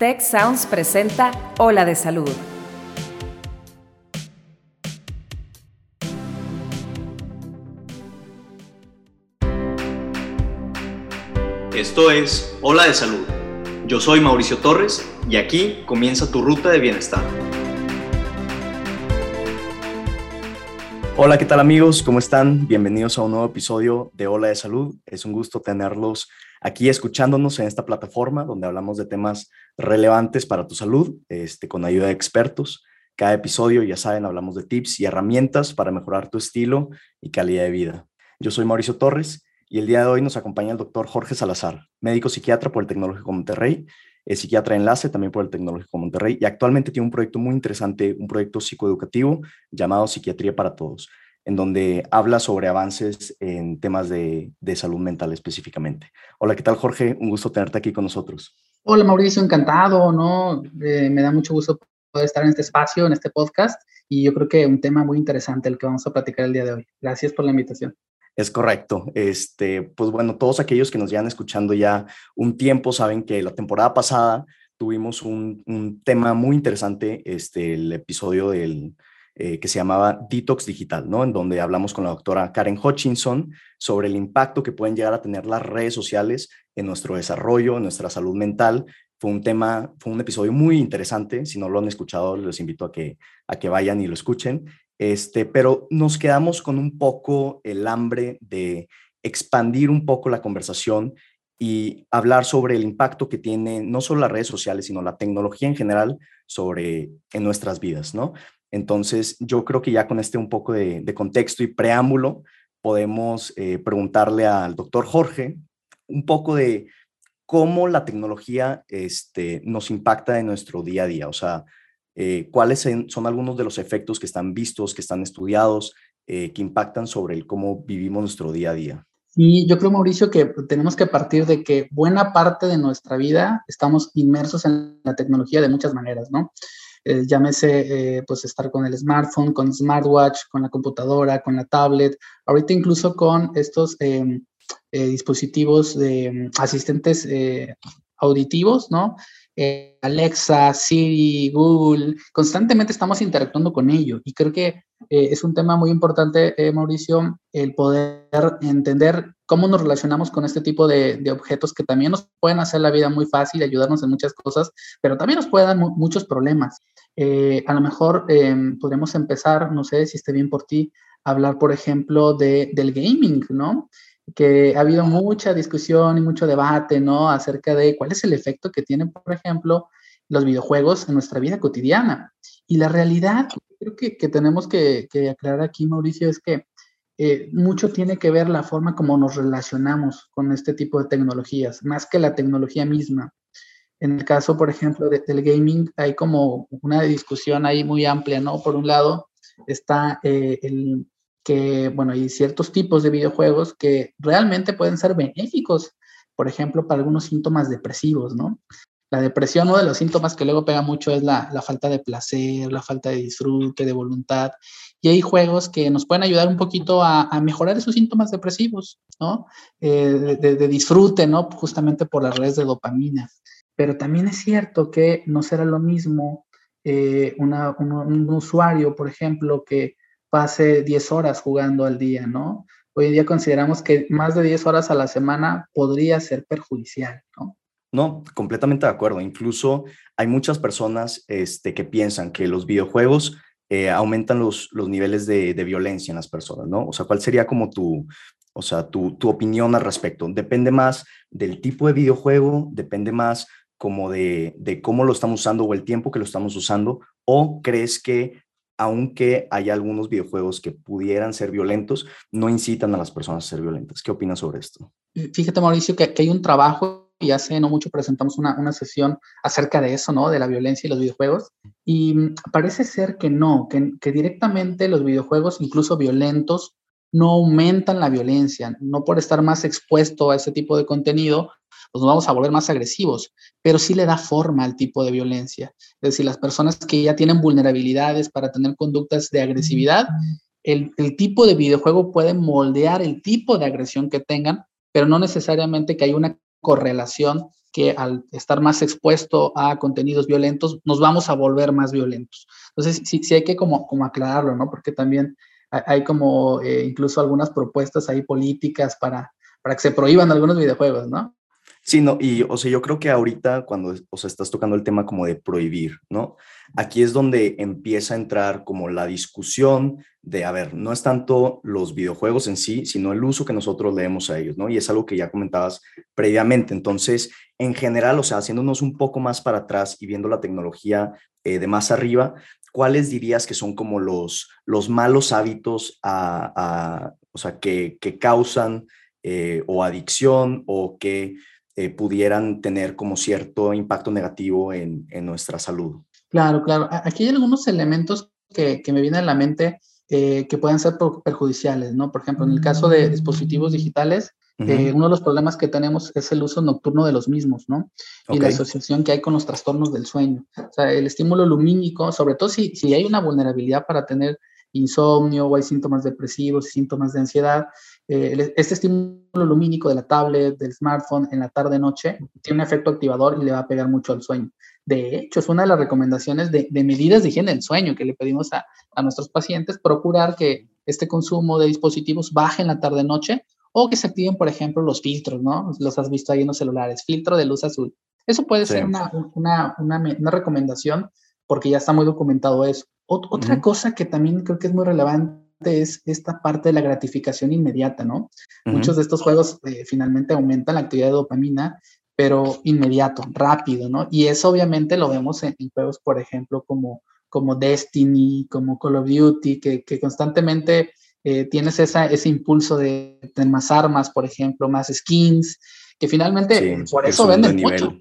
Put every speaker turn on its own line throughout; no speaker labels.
Tech Sounds presenta Ola de Salud.
Esto es Ola de Salud. Yo soy Mauricio Torres y aquí comienza tu ruta de bienestar. Hola, ¿qué tal amigos? ¿Cómo están? Bienvenidos a un nuevo episodio de Ola de Salud. Es un gusto tenerlos aquí escuchándonos en esta plataforma donde hablamos de temas relevantes para tu salud, este, con ayuda de expertos. Cada episodio, ya saben, hablamos de tips y herramientas para mejorar tu estilo y calidad de vida. Yo soy Mauricio Torres y el día de hoy nos acompaña el doctor Jorge Salazar, médico psiquiatra por el Tecnológico Monterrey, es psiquiatra enlace también por el Tecnológico Monterrey y actualmente tiene un proyecto muy interesante, un proyecto psicoeducativo llamado Psiquiatría para Todos en donde habla sobre avances en temas de, salud mental específicamente. Hola, ¿qué tal Jorge? Un gusto tenerte aquí con nosotros.
Hola Mauricio, encantado, ¿no? Eh, me da mucho gusto poder estar en este espacio, en este podcast, y yo creo que un tema muy interesante el que vamos a platicar el día de hoy. Gracias por la invitación.
Es correcto. Este, pues bueno, todos aquellos que nos llevan escuchando ya un tiempo saben que la temporada pasada tuvimos un, un tema muy interesante, este, el episodio del, eh, que se llamaba Detox Digital, ¿no? En donde hablamos con la doctora Karen Hutchinson sobre el impacto que pueden llegar a tener las redes sociales en nuestro desarrollo, en nuestra salud mental. Fue un tema, fue un episodio muy interesante. Si no lo han escuchado, les invito a que, a que vayan y lo escuchen. Este, pero nos quedamos con un poco el hambre de expandir un poco la conversación y hablar sobre el impacto que tiene no solo las redes sociales, sino la tecnología en general sobre en nuestras vidas, ¿no? Entonces, yo creo que ya con este un poco de, contexto y preámbulo, podemos eh, preguntarle al doctor Jorge un poco de cómo la tecnología este, nos impacta en nuestro día a día. O sea, eh, cuáles son algunos de los efectos que están vistos, que están estudiados, eh, que impactan sobre el cómo vivimos nuestro día a día.
Sí, yo creo, Mauricio, que tenemos que partir de que buena parte de nuestra vida estamos inmersos en la tecnología de muchas maneras, ¿no? Eh, llámese eh, pues estar con el smartphone, con smartwatch, con la computadora, con la tablet, ahorita incluso con estos em, eh, dispositivos de em, asistentes auditivos, ¿no? Alexa, Siri, Google, constantemente estamos interactuando con ello y creo que es un tema muy importante, Mauricio, el poder entender cómo nos relacionamos con este tipo de, objetos que también nos pueden hacer la vida muy fácil, ayudarnos en muchas cosas, pero también nos pueden dar muchos problemas. Eh, a lo mejor em, podemos empezar, no sé si esté bien por ti, hablar, por ejemplo, de, del gaming, ¿no? Que ha habido mucha discusión y mucho debate, ¿no? Acerca de cuál es el efecto que tienen, por ejemplo, los videojuegos en nuestra vida cotidiana. Y la realidad, creo que, que tenemos que, que aclarar aquí, Mauricio, es que eh, mucho tiene que ver la forma como nos relacionamos con este tipo de tecnologías, más que la tecnología misma. En el caso, por ejemplo, del gaming, hay como una discusión ahí muy amplia, ¿no? Por un lado está eh, el que, bueno, hay ciertos tipos de videojuegos que realmente pueden ser benéficos, por ejemplo, para algunos síntomas depresivos, ¿no? La depresión, uno de los síntomas que luego pega mucho es la, falta de placer, la falta de disfrute, de voluntad. Y hay juegos que nos pueden ayudar un poquito a, mejorar esos síntomas depresivos, ¿no? Eh, de, disfrute, ¿no? Justamente por las redes de dopamina. Pero también es cierto que no será lo mismo eh, un, usuario, por ejemplo, que pase 10 horas jugando al día, ¿no? Hoy en día consideramos que más de 10 horas a la semana podría ser perjudicial, ¿no?
No, completamente de acuerdo. Incluso hay muchas personas este, que piensan que los videojuegos eh, aumentan los, los niveles de, violencia en las personas, ¿no? O sea, ¿cuál sería como tu, o sea, tu, tu opinión al respecto? ¿Depende más del tipo de videojuego? ¿Depende más como de, de cómo lo estamos usando o el tiempo que lo estamos usando? ¿O crees que aunque hay algunos videojuegos que pudieran ser violentos, no incitan a las personas a ser violentas. ¿Qué opinas sobre esto?
Fíjate, Mauricio, que, que hay un trabajo y hace no mucho presentamos una, una, sesión acerca de eso, ¿no? De la violencia y los videojuegos. Y mm, parece ser que no, que, que, directamente los videojuegos, incluso violentos, no aumentan la violencia. No por estar más expuesto a ese tipo de contenido, nos vamos a volver más agresivos, pero sí le da forma al tipo de violencia. Es decir, las personas que ya tienen vulnerabilidades para tener conductas de agresividad, el, tipo de videojuego puede moldear el tipo de agresión que tengan, pero no necesariamente que haya una correlación que al estar más expuesto a contenidos violentos, nos vamos a volver más violentos. Entonces, sí, hay que como aclararlo, ¿no? Porque también hay como eh, incluso algunas propuestas ahí políticas para, para que se prohíban algunos videojuegos, ¿no?
Sí, no, y o sea, yo creo que ahorita cuando o sea, estás tocando el tema como de prohibir, ¿no? Aquí es donde empieza a entrar como la discusión de, a ver, no es tanto los videojuegos en sí, sino el uso que nosotros le demos a ellos, ¿no? Y es algo que ya comentabas previamente. Entonces, en general, o sea, haciéndonos un poco más para atrás y viendo la tecnología eh, de más arriba, ¿cuáles dirías que son como los, los malos hábitos a, o sea, que, que causan eh, o adicción o que eh, pudieran tener como cierto impacto negativo en, en, nuestra salud.
Claro, claro. Aquí hay algunos elementos que, que me vienen a la mente eh, que pueden ser perjudiciales, ¿no? Por ejemplo, en el caso de dispositivos digitales, eh, uno de los problemas que tenemos es el uso nocturno de los mismos, ¿no? Y la asociación que hay con los trastornos del sueño. O sea, el estímulo lumínico, sobre todo si, si hay una vulnerabilidad para tener insomnio o hay síntomas depresivos síntomas de ansiedad, eh, este estímulo lumínico de la tablet, del smartphone en la tarde-noche, tiene un efecto activador y le va a pegar mucho al sueño. De hecho, es una de las recomendaciones de, medidas de higiene del sueño que le pedimos a, a, nuestros pacientes, procurar que este consumo de dispositivos baje en la tarde-noche o que se activen, por ejemplo, los filtros, ¿no? Los has visto ahí en los celulares, filtro de luz azul. Eso puede ser una, una, una, una, recomendación porque ya está muy documentado eso. otra cosa que también creo que es muy relevante es esta parte de la gratificación inmediata, ¿no? Muchos de estos juegos eh, finalmente aumentan la actividad de dopamina, pero inmediato, rápido, ¿no? Y eso obviamente lo vemos en, juegos, por ejemplo, como, como Destiny, como Call of Duty, que, que constantemente eh, tienes esa, ese impulso de tener más armas, por ejemplo, más skins, que finalmente por eso venden mucho.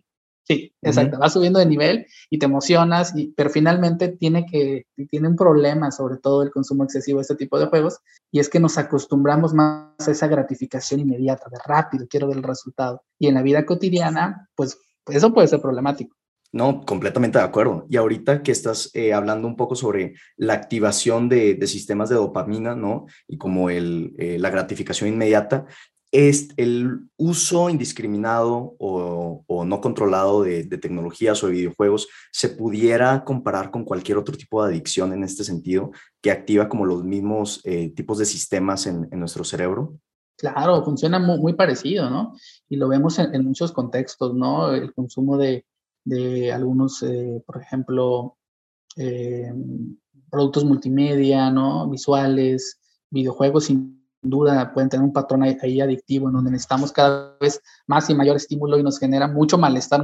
Sí, exacto, va subiendo de nivel y te emocionas, y, pero finalmente tiene, que, tiene un problema, sobre todo el consumo excesivo de este tipo de juegos, y es que nos acostumbramos más a esa gratificación inmediata, de rápido, quiero ver el resultado. Y en la vida cotidiana, pues eso puede ser problemático.
No, completamente de acuerdo. Y ahorita que estás eh, hablando un poco sobre la activación de, de, sistemas de dopamina, ¿no? Y como el, eh, la gratificación inmediata, es el uso indiscriminado o, no controlado de, tecnologías o de videojuegos se pudiera comparar con cualquier otro tipo de adicción en este sentido, que activa como los mismos eh, tipos de sistemas en, nuestro cerebro?
Claro, funciona muy, parecido, ¿no? Y lo vemos en, muchos contextos, ¿no? El consumo de, algunos, eh, por ejemplo, eh, productos multimedia, ¿no? Visuales, videojuegos duda pueden tener un patrón ahí, adictivo en donde necesitamos cada vez más y mayor estímulo y nos genera mucho malestar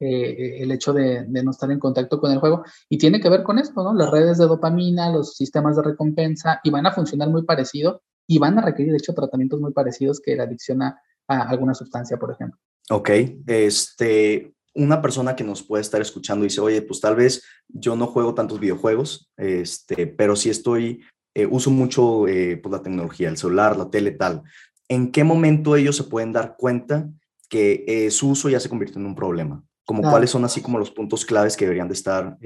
eh, el hecho de, no estar en contacto con el juego. Y tiene que ver con esto, ¿no? Las redes de dopamina, los sistemas de recompensa, y van a funcionar muy parecido y van a requerir, de hecho, tratamientos muy parecidos que la adicción a, alguna sustancia, por ejemplo.
Ok, este, una persona que nos puede estar escuchando dice, oye, pues tal vez yo no juego tantos videojuegos, este, pero sí estoy eh, uso mucho eh, pues, la tecnología, el celular, la tele, tal. ¿En qué momento ellos se pueden dar cuenta que eh, su uso ya se convirtió en un problema? Como cuáles son así como los puntos claves que deberían de estar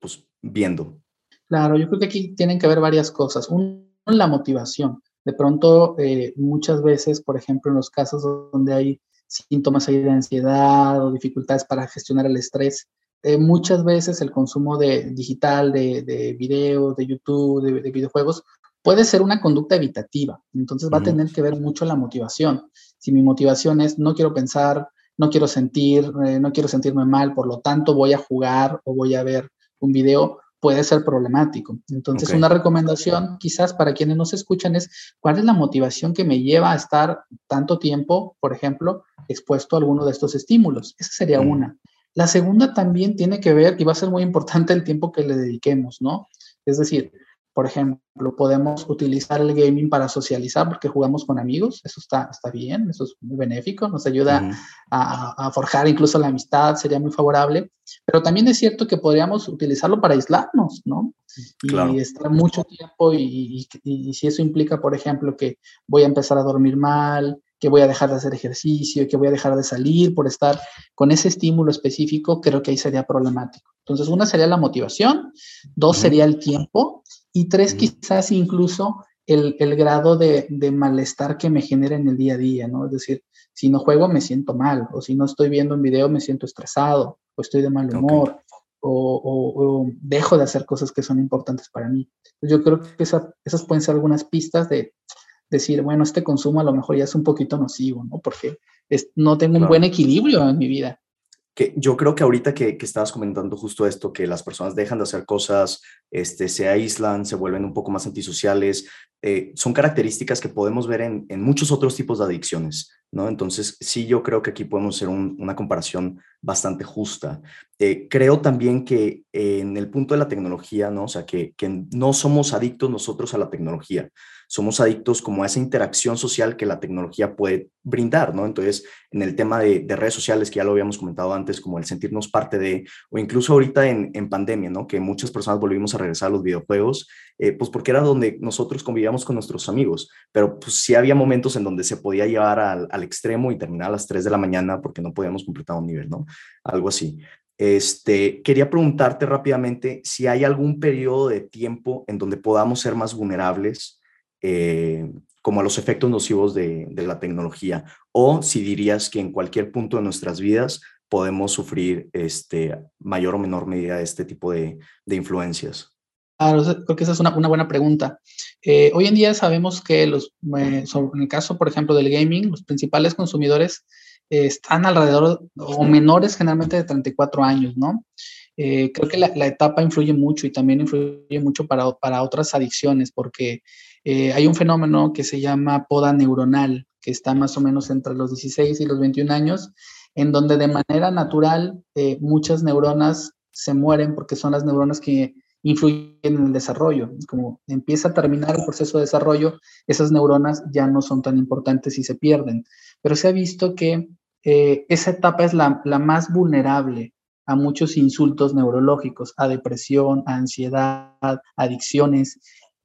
pues, viendo.
Claro, yo creo que aquí tienen que haber varias cosas. Uno, la motivación. De pronto, muchas veces, por ejemplo, en los casos donde hay síntomas de ansiedad o dificultades para gestionar el estrés, eh, muchas veces el consumo de digital, de, de video, de YouTube, de, videojuegos, puede ser una conducta evitativa. Entonces va a tener que ver mucho la motivación. Si mi motivación es no quiero pensar, no quiero sentir, eh, no quiero sentirme mal, por lo tanto voy a jugar o voy a ver un video, puede ser problemático. Entonces, una recomendación quizás para quienes nos escuchan es cuál es la motivación que me lleva a estar tanto tiempo, por ejemplo, expuesto a alguno de estos estímulos. Esa sería una. La segunda también tiene que ver, y va a ser muy importante el tiempo que le dediquemos, ¿no? Es decir, por ejemplo, podemos utilizar el gaming para socializar porque jugamos con amigos, eso está, está bien, eso es muy benéfico, nos ayuda a, forjar incluso la amistad, sería muy favorable, pero también es cierto que podríamos utilizarlo para aislarnos, ¿no? Y estar mucho tiempo y, y, si eso implica, por ejemplo, que voy a empezar a dormir mal, que voy a dejar de hacer ejercicio, que voy a dejar de salir por estar con ese estímulo específico, creo que ahí sería problemático. Entonces, una sería la motivación, dos sería el tiempo y tres quizás incluso el, el grado de, de, malestar que me genera en el día a día, ¿no? Es decir, si no juego me siento mal, o si no estoy viendo un video me siento estresado, o estoy de mal humor, o, dejo de hacer cosas que son importantes para mí. Yo creo que esas pueden ser algunas pistas de decir, bueno, este consumo a lo mejor ya es un poquito nocivo, ¿no? Porque no tengo un buen equilibrio en mi vida
que yo creo que ahorita que, que, estabas comentando justo esto, que las personas dejan de hacer cosas, este, se aíslan, se vuelven un poco más antisociales, eh, son características que podemos ver en, en, muchos otros tipos de adicciones, ¿no? Entonces, sí, yo creo que aquí podemos hacer una comparación bastante justa. Eh, creo también que en el punto de la tecnología, ¿no? O sea, que, que no somos adictos nosotros a la tecnología, somos adictos como a esa interacción social que la tecnología puede brindar, ¿no? Entonces, en el tema de, redes sociales, que ya lo habíamos comentado antes, como el sentirnos parte de, o incluso ahorita en, en pandemia, ¿no? Que muchas personas volvimos a regresar a los videojuegos, eh, pues porque era donde nosotros convivíamos con nuestros amigos, pero pues sí había momentos en donde se podía llevar al, al extremo y terminar a las 3 de la mañana porque no podíamos completar un nivel, ¿no? Algo así. Este, quería preguntarte rápidamente si hay algún periodo de tiempo en donde podamos ser más vulnerables eh, como a los efectos nocivos de, la tecnología, o si dirías que en cualquier punto de nuestras vidas podemos sufrir este, mayor o menor medida de este tipo de, influencias.
Claro, creo que esa es una, buena pregunta. Eh, hoy en día sabemos que los, eh, en el caso, por ejemplo, del gaming, los principales consumidores están alrededor o menores generalmente de 34 años, ¿no? creo que la, etapa influye mucho y también influye mucho para, para otras adicciones, porque eh, hay un fenómeno que se llama poda neuronal, que está más o menos entre los 16 y los 21 años, en donde de manera natural eh, muchas neuronas se mueren porque son las neuronas que influyen en el desarrollo. Como empieza a terminar el proceso de desarrollo, esas neuronas ya no son tan importantes y se pierden. Pero se ha visto que eh, esa etapa es la, la más vulnerable a muchos insultos neurológicos, a depresión, a ansiedad, adicciones.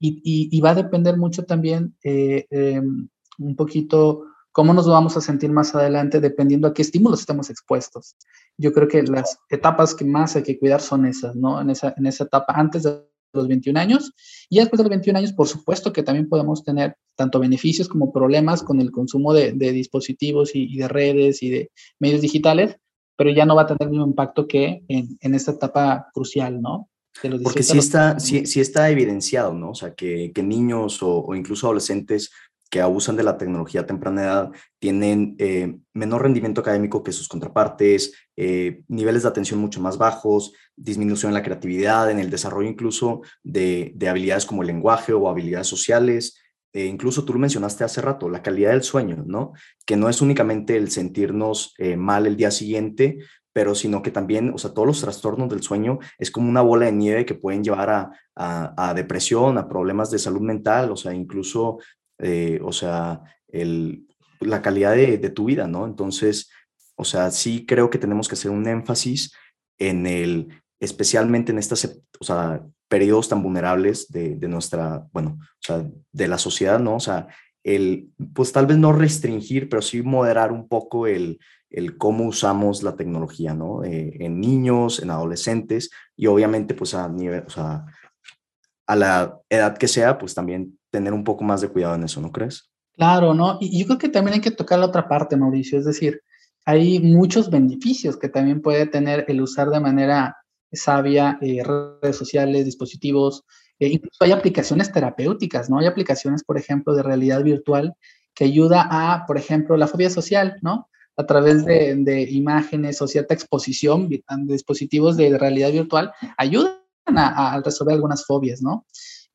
Y, va a depender mucho también eh, em, un poquito cómo nos vamos a sentir más adelante dependiendo a qué estímulos estemos expuestos. Yo creo que las etapas que más hay que cuidar son esas, ¿no? En esa, en esa etapa antes de los 21 años y después de los 21 años, por supuesto que también podemos tener tanto beneficios como problemas con el consumo de, dispositivos y, de redes y de medios digitales, pero ya no va a tener el mismo impacto que en, en esta etapa crucial, ¿no?
Porque sí está, sí, sí, está evidenciado, ¿no? O sea, que, que niños o, incluso adolescentes que abusan de la tecnología a temprana edad tienen eh, menor rendimiento académico que sus contrapartes, eh, niveles de atención mucho más bajos, disminución en la creatividad, en el desarrollo incluso de, de habilidades como el lenguaje o habilidades sociales. Eh, incluso tú lo mencionaste hace rato, la calidad del sueño, ¿no? Que no es únicamente el sentirnos mal el día siguiente, pero sino que también, o sea, todos los trastornos del sueño es como una bola de nieve que pueden llevar a, a, depresión, a problemas de salud mental, o sea, incluso, eh, o sea, el, la calidad de, de, tu vida, ¿no? Entonces, o sea, sí creo que tenemos que hacer un énfasis en el, especialmente en estas, o sea, periodos tan vulnerables de, de nuestra, bueno, o sea, de la sociedad, ¿no? O sea, el, pues tal vez no restringir, pero sí moderar un poco el, el cómo usamos la tecnología, ¿no? Eh, en niños, en adolescentes y obviamente pues a nivel, o sea, a la edad que sea, pues también tener un poco más de cuidado en eso, ¿no crees?
Claro, ¿no? Y yo creo que también hay que tocar la otra parte, Mauricio, es decir, hay muchos beneficios que también puede tener el usar de manera sabia eh, redes sociales, dispositivos, e incluso hay aplicaciones terapéuticas, ¿no? Hay aplicaciones, por ejemplo, de realidad virtual que ayuda a, por ejemplo, la fobia social, ¿no? a través de, imágenes o cierta exposición de dispositivos de realidad virtual, ayudan a, resolver algunas fobias, ¿no?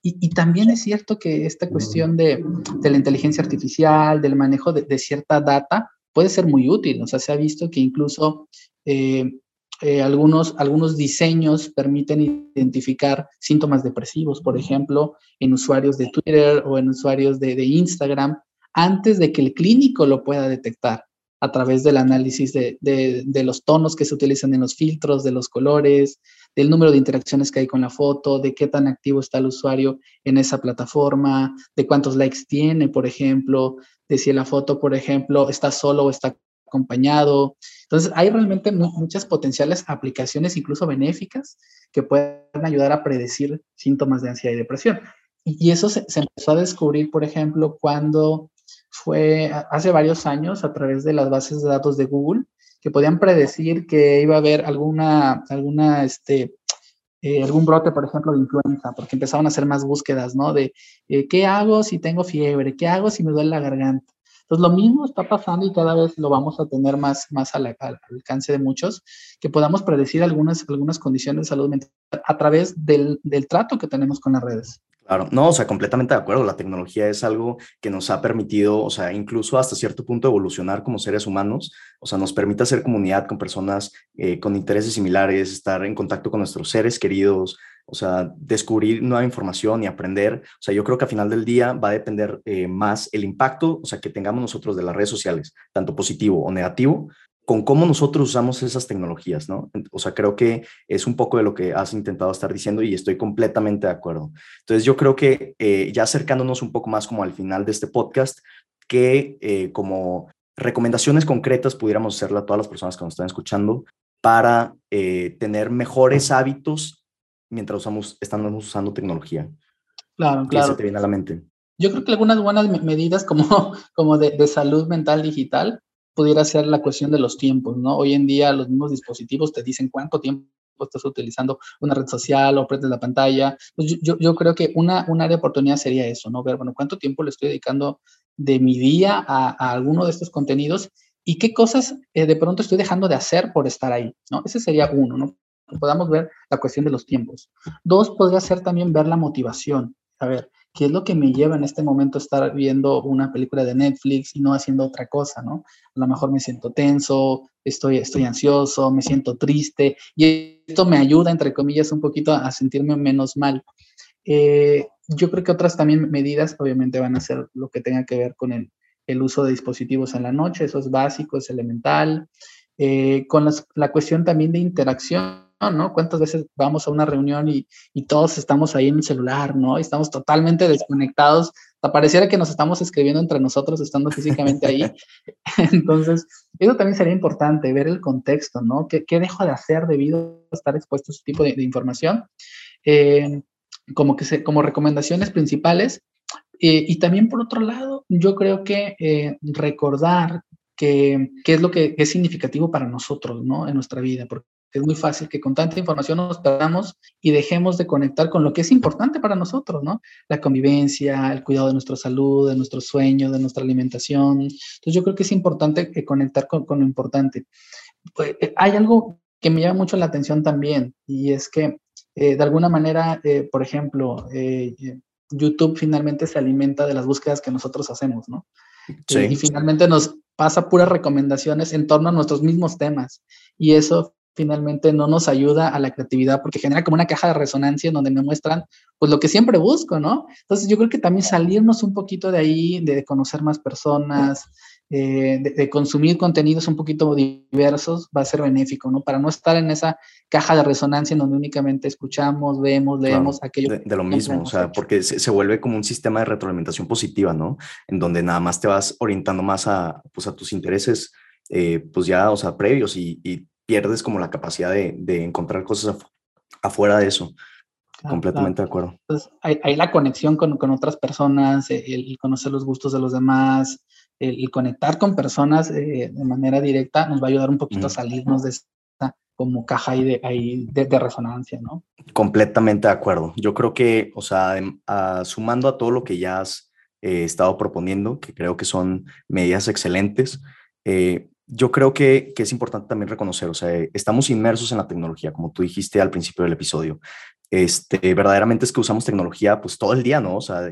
Y, también es cierto que esta cuestión de, la inteligencia artificial, del manejo de, cierta data, puede ser muy útil. O sea, se ha visto que incluso eh, eh, algunos, algunos diseños permiten identificar síntomas depresivos, por ejemplo, en usuarios de Twitter o en usuarios de Instagram, antes de que el clínico lo pueda detectar a través del análisis de, de, los tonos que se utilizan en los filtros, de los colores, del número de interacciones que hay con la foto, de qué tan activo está el usuario en esa plataforma, de cuántos likes tiene, por ejemplo, de si la foto, por ejemplo, está solo o está acompañado. Entonces, hay realmente muchas potenciales aplicaciones, incluso benéficas, que pueden ayudar a predecir síntomas de ansiedad y depresión. Y, eso se, empezó a descubrir, por ejemplo, cuando fue hace varios años a través de las bases de datos de Google, que podían predecir que iba a haber alguna, alguna, este, eh, algún brote, por ejemplo, de influenza, porque empezaban a hacer más búsquedas, ¿no? De eh, qué hago si tengo fiebre, qué hago si me duele la garganta. Entonces, lo mismo está pasando y cada vez lo vamos a tener más, más al, alcance de muchos, que podamos predecir algunas, algunas condiciones de salud mental a través del, del trato que tenemos con las redes.
Claro, no, o sea, completamente de acuerdo. La tecnología es algo que nos ha permitido, o sea, incluso hasta cierto punto evolucionar como seres humanos. O sea, nos permite hacer comunidad con personas eh, con intereses similares, estar en contacto con nuestros seres queridos, o sea, descubrir nueva información y aprender. O sea, yo creo que al final del día va a depender eh, más el impacto, o sea, que tengamos nosotros de las redes sociales, tanto positivo o negativo, con cómo nosotros usamos esas tecnologías, ¿no? O sea, creo que es un poco de lo que has intentado estar diciendo y estoy completamente de acuerdo. Entonces, yo creo que eh, ya acercándonos un poco más como al final de este podcast, que eh, como recomendaciones concretas pudiéramos hacerle a todas las personas que nos están escuchando para eh, tener mejores hábitos mientras usamos, estamos usando tecnología.
Claro, claro.
¿Qué se te viene a la mente?
Yo creo que algunas buenas medidas como, como de, de salud mental digital pudiera ser la cuestión de los tiempos, ¿no? Hoy en día los mismos dispositivos te dicen cuánto tiempo estás utilizando una red social o prendes la pantalla. Pues yo, yo, creo que una, un área de oportunidad sería eso, ¿no? Ver, bueno, cuánto tiempo le estoy dedicando de mi día a, a alguno de estos contenidos y qué cosas eh, de pronto estoy dejando de hacer por estar ahí, ¿no? Ese sería uno, ¿no? Podamos ver la cuestión de los tiempos. Dos, podría ser también ver la motivación. A ver, ¿qué es lo que me lleva en este momento a estar viendo una película de Netflix y no haciendo otra cosa, ¿no? A lo mejor me siento tenso, estoy, estoy ansioso, me siento triste y esto me ayuda, entre comillas, un poquito a sentirme menos mal. Eh, yo creo que otras también medidas obviamente van a ser lo que tenga que ver con el, el uso de dispositivos en la noche, eso es básico, es elemental. Eh, con la cuestión también de interacción ¿no? ¿Cuántas veces vamos a una reunión y, todos estamos ahí en el celular, ¿no? Y estamos totalmente desconectados. Pareciera que nos estamos escribiendo entre nosotros estando físicamente ahí. Entonces, eso también sería importante, ver el contexto, ¿no? ¿Qué, dejo de hacer debido a estar expuesto a ese tipo de, información? Eh, como, que se, como recomendaciones principales. Eh, y también, por otro lado, yo creo que eh, recordar qué es lo que es significativo para nosotros, ¿no? En nuestra vida, porque es muy fácil que con tanta información nos perdamos y dejemos de conectar con lo que es importante para nosotros, ¿no? La convivencia, el cuidado de nuestra salud, de nuestro sueño, de nuestra alimentación. Entonces yo creo que es importante que conectar con, lo importante. Pues, eh, hay algo que me llama mucho la atención también y es que eh, de alguna manera, eh, por ejemplo, YouTube finalmente se alimenta de las búsquedas que nosotros hacemos, ¿no? Sí. y finalmente nos pasa puras recomendaciones en torno a nuestros mismos temas. Y eso finalmente no nos ayuda a la creatividad porque genera como una caja de resonancia en donde me muestran pues lo que siempre busco, ¿no? Entonces yo creo que también salirnos un poquito de ahí, de conocer más personas, eh, de, consumir contenidos un poquito diversos va a ser benéfico, ¿no? Para no estar en esa caja de resonancia en donde únicamente escuchamos, vemos, leemos aquello.
De, lo mismo, o sea, porque se, vuelve como un sistema de retroalimentación positiva, ¿no? En donde nada más te vas orientando más a, pues, a tus intereses, eh, pues ya, o sea, previos y, y pierdes como la capacidad de, de encontrar cosas afuera de eso. Completamente de acuerdo.
Entonces, hay, la conexión con, con otras personas, eh, el, conocer los gustos de los demás, el, conectar con personas eh, de manera directa nos va a ayudar un poquito a salirnos de esta como caja ahí de, ahí de, resonancia, ¿no?
Completamente de acuerdo. Yo creo que, o sea, sumando a todo lo que ya has eh, estado proponiendo, que creo que son medidas excelentes, eh, yo creo que, es importante también reconocer, o sea, estamos inmersos en la tecnología, como tú dijiste al principio del episodio. Este, verdaderamente es que usamos tecnología pues todo el día, ¿no? O sea,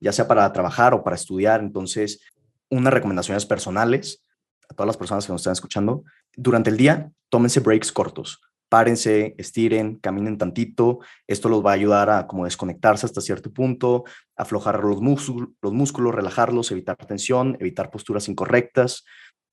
ya sea para trabajar o para estudiar. Entonces, unas recomendaciones personales a todas las personas que nos están escuchando, durante el día, tómense breaks cortos. Párense, estiren, caminen tantito. Esto los va a ayudar a como desconectarse hasta cierto punto, aflojar los, los músculos, relajarlos, evitar tensión, evitar posturas incorrectas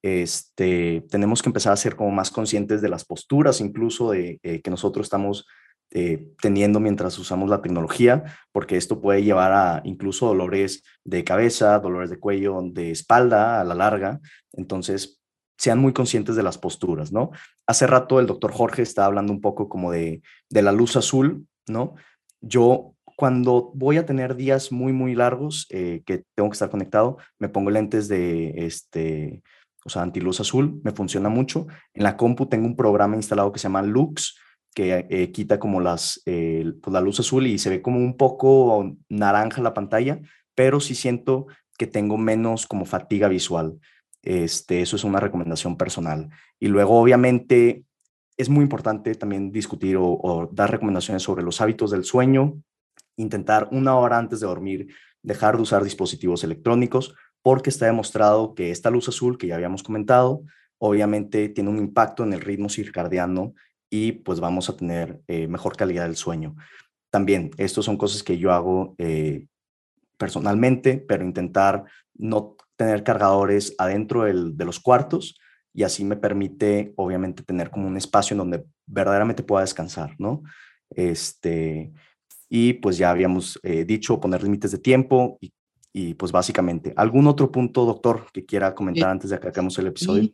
este, tenemos que empezar a ser como más conscientes de las posturas incluso de, eh, que nosotros estamos eh, teniendo mientras usamos la tecnología, porque esto puede llevar a incluso dolores de cabeza, dolores de cuello, de espalda a la larga. Entonces, sean muy conscientes de las posturas, ¿no? Hace rato el doctor Jorge estaba hablando un poco como de, de la luz azul, ¿no? Yo cuando voy a tener días muy, muy largos eh, que tengo que estar conectado, me pongo lentes de, este, o sea, antiluz azul, me funciona mucho. En la compu tengo un programa instalado que se llama Lux, que eh, quita como las, pues la luz azul y se ve como un poco naranja la pantalla, pero sí siento que tengo menos como fatiga visual. Este, eso es una recomendación personal. Y luego, obviamente, es muy importante también discutir o, dar recomendaciones sobre los hábitos del sueño, intentar una hora antes de dormir dejar de usar dispositivos electrónicos, porque está demostrado que esta luz azul que ya habíamos comentado, obviamente tiene un impacto en el ritmo circadiano y pues vamos a tener eh, mejor calidad del sueño. También, estas son cosas que yo hago eh, personalmente, pero intentar no tener cargadores adentro de los cuartos y así me permite, obviamente, tener como un espacio en donde verdaderamente pueda descansar, ¿no? Este, y pues ya habíamos eh, dicho poner límites de tiempo y, y, pues básicamente, ¿algún otro punto, doctor, que quiera comentar antes de que acabemos el episodio?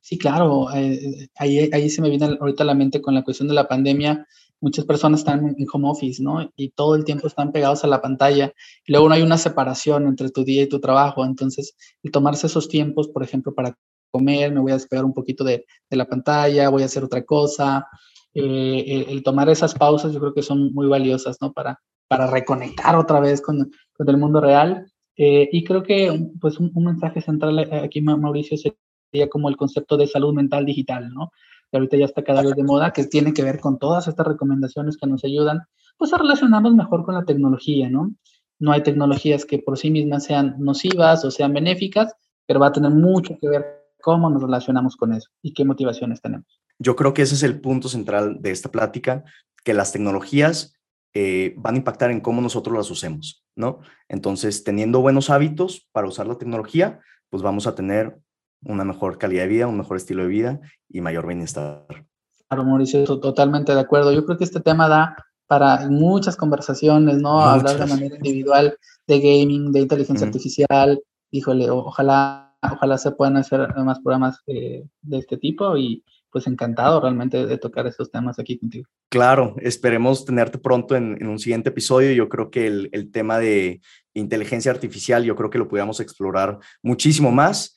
Sí, claro, eh, ahí, ahí se me viene ahorita a la mente con la cuestión de la pandemia, muchas personas están en home office, ¿no? Y todo el tiempo están pegados a la pantalla. Y luego no hay una separación entre tu día y tu trabajo. Entonces, el tomarse esos tiempos, por ejemplo, para comer, me voy a despegar un poquito de, de la pantalla, voy a hacer otra cosa. Eh, el, tomar esas pausas yo creo que son muy valiosas, ¿no? Para, para reconectar otra vez con, con el mundo real. Eh, y creo que pues un, un mensaje central aquí, Mauricio, sería como el concepto de salud mental digital, ¿no? que ahorita ya está cada vez de moda, que tiene que ver con todas estas recomendaciones que nos ayudan, pues a relacionarnos mejor con la tecnología, ¿no? No hay tecnologías que por sí mismas sean nocivas o sean benéficas, pero va a tener mucho que ver cómo nos relacionamos con eso y qué motivaciones tenemos.
Yo creo que ese es el punto central de esta plática, que las tecnologías eh, van a impactar en cómo nosotros las usemos, ¿no? Entonces, teniendo buenos hábitos para usar la tecnología, pues vamos a tener una mejor calidad de vida, un mejor estilo de vida y mayor bienestar.
Claro, Mauricio, totalmente de acuerdo. Yo creo que este tema da para muchas conversaciones, ¿no? Hablar de manera individual de gaming, de inteligencia artificial. Híjole, ojalá, ojalá se puedan hacer más programas eh, de este tipo y pues encantado realmente de tocar esos temas aquí contigo.
Claro, esperemos tenerte pronto en, un siguiente episodio. Yo creo que el, tema de inteligencia artificial, yo creo que lo podamos explorar muchísimo más.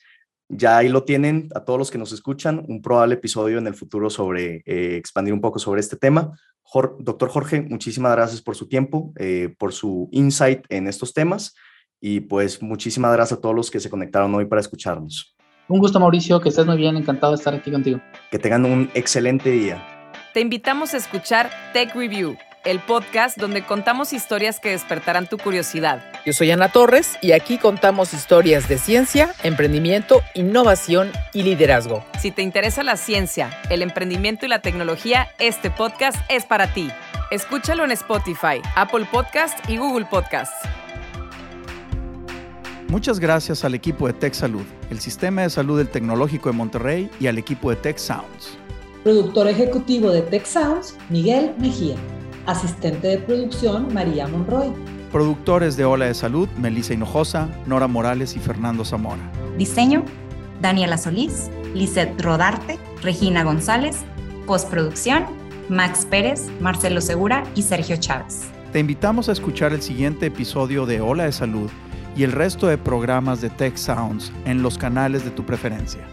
Ya ahí lo tienen a todos los que nos escuchan, un probable episodio en el futuro sobre eh, expandir un poco sobre este tema. doctor Jorge, muchísimas gracias por su tiempo, eh, por su insight en estos temas y pues muchísimas gracias a todos los que se conectaron hoy para escucharnos.
Un gusto Mauricio, que estés muy bien, encantado de estar aquí contigo.
Que tengan un excelente día.
Te invitamos a escuchar Tech Review el podcast donde contamos historias que despertarán tu curiosidad.
Yo soy Ana Torres y aquí contamos historias de ciencia, emprendimiento, innovación y liderazgo.
Si te interesa la ciencia, el emprendimiento y la tecnología, este podcast es para ti. Escúchalo en Spotify, Apple Podcast y Google Podcast.
Muchas gracias al equipo de Tech Salud, el Sistema de Salud del Tecnológico de Monterrey y al equipo de Tech Sounds.
Productor ejecutivo de Tech Sounds, Miguel Mejía. Asistente de producción, María Monroy.
Productores de Ola de Salud, Melissa Hinojosa, Nora Morales y Fernando Zamora.
Diseño, Daniela Solís, Lizeth Rodarte, Regina González. Postproducción, Max Pérez, Marcelo Segura y Sergio Chávez.
Te invitamos a escuchar el siguiente episodio de Ola de Salud y el resto de programas de Tech Sounds en los canales de tu preferencia.